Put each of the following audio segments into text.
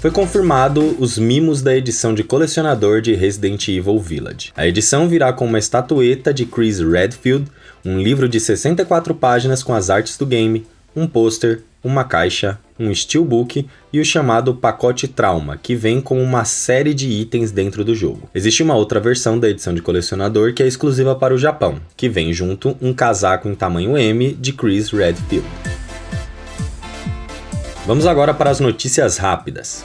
Foi confirmado os mimos da edição de colecionador de Resident Evil Village. A edição virá com uma estatueta de Chris Redfield, um livro de 64 páginas com as artes do game, um pôster, uma caixa, um steelbook e o chamado pacote Trauma, que vem com uma série de itens dentro do jogo. Existe uma outra versão da edição de colecionador que é exclusiva para o Japão, que vem junto um casaco em tamanho M de Chris Redfield. Vamos agora para as notícias rápidas.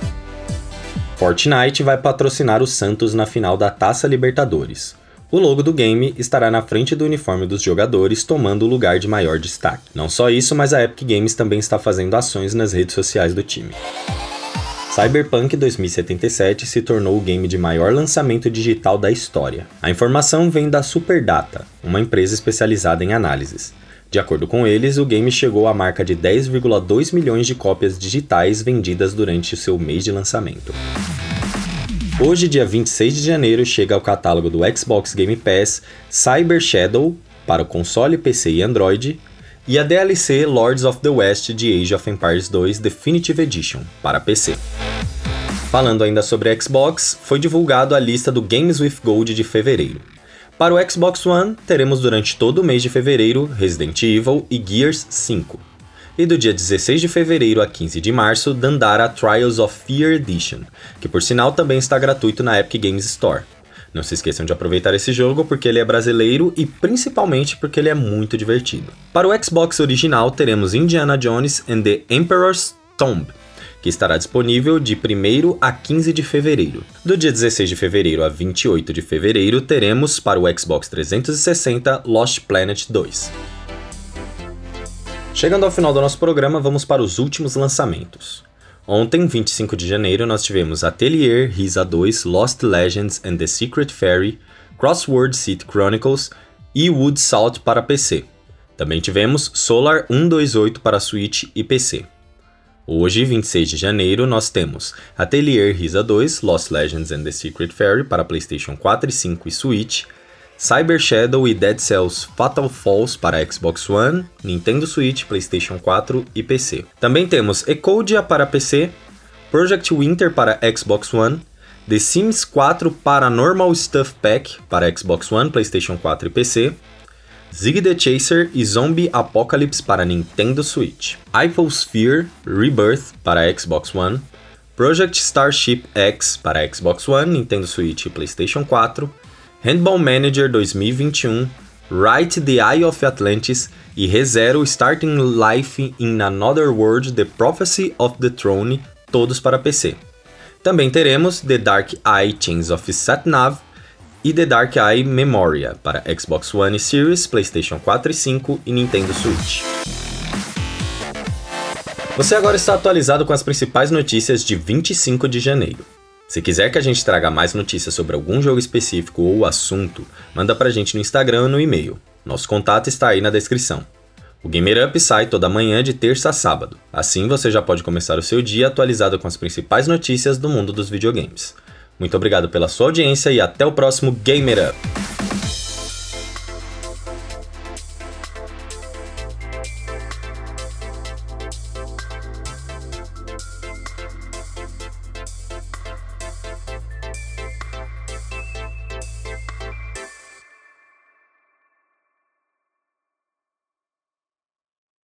Fortnite vai patrocinar o Santos na final da Taça Libertadores. O logo do game estará na frente do uniforme dos jogadores, tomando o lugar de maior destaque. Não só isso, mas a Epic Games também está fazendo ações nas redes sociais do time. Cyberpunk 2077 se tornou o game de maior lançamento digital da história. A informação vem da Superdata, uma empresa especializada em análises. De acordo com eles, o game chegou à marca de 10,2 milhões de cópias digitais vendidas durante o seu mês de lançamento. Hoje, dia 26 de janeiro, chega ao catálogo do Xbox Game Pass Cyber Shadow para o console, PC e Android, e a DLC Lords of the West de Age of Empires 2 Definitive Edition para PC. Falando ainda sobre Xbox, foi divulgado a lista do Games with Gold de fevereiro. Para o Xbox One, teremos durante todo o mês de fevereiro Resident Evil e Gears 5. E do dia 16 de fevereiro a 15 de março, Dandara Trials of Fear Edition, que por sinal também está gratuito na Epic Games Store. Não se esqueçam de aproveitar esse jogo porque ele é brasileiro e principalmente porque ele é muito divertido. Para o Xbox original, teremos Indiana Jones and the Emperor's Tomb, que estará disponível de 1 a 15 de fevereiro. Do dia 16 de fevereiro a 28 de fevereiro, teremos para o Xbox 360 Lost Planet 2. Chegando ao final do nosso programa, vamos para os últimos lançamentos. Ontem, 25 de janeiro, nós tivemos Atelier Risa 2 Lost Legends and the Secret Fairy, Crossword City Chronicles e Wood Salt para PC. Também tivemos Solar 128 para Switch e PC. Hoje, 26 de janeiro, nós temos Atelier Risa 2, Lost Legends and the Secret Fairy para PlayStation 4 e 5 e Switch, Cyber Shadow e Dead Cells Fatal Falls para Xbox One, Nintendo Switch, PlayStation 4 e PC. Também temos Ecodia para PC, Project Winter para Xbox One, The Sims 4 Paranormal Stuff Pack para Xbox One, PlayStation 4 e PC, Zig the Chaser e Zombie Apocalypse para Nintendo Switch, Sphere Rebirth para Xbox One, Project Starship X para Xbox One, Nintendo Switch e PlayStation 4, Handball Manager 2021, Right the Eye of Atlantis e ReZero Starting Life in Another World The Prophecy of the Throne, todos para PC. Também teremos The Dark Eye Chains of Satnav e The Dark Eye Memoria para Xbox One Series, PlayStation 4 e 5 e Nintendo Switch. Você agora está atualizado com as principais notícias de 25 de janeiro. Se quiser que a gente traga mais notícias sobre algum jogo específico ou assunto, manda pra gente no Instagram ou no e-mail. Nosso contato está aí na descrição. O Gamer Up sai toda manhã de terça a sábado. Assim você já pode começar o seu dia atualizado com as principais notícias do mundo dos videogames. Muito obrigado pela sua audiência e até o próximo Gamer Up!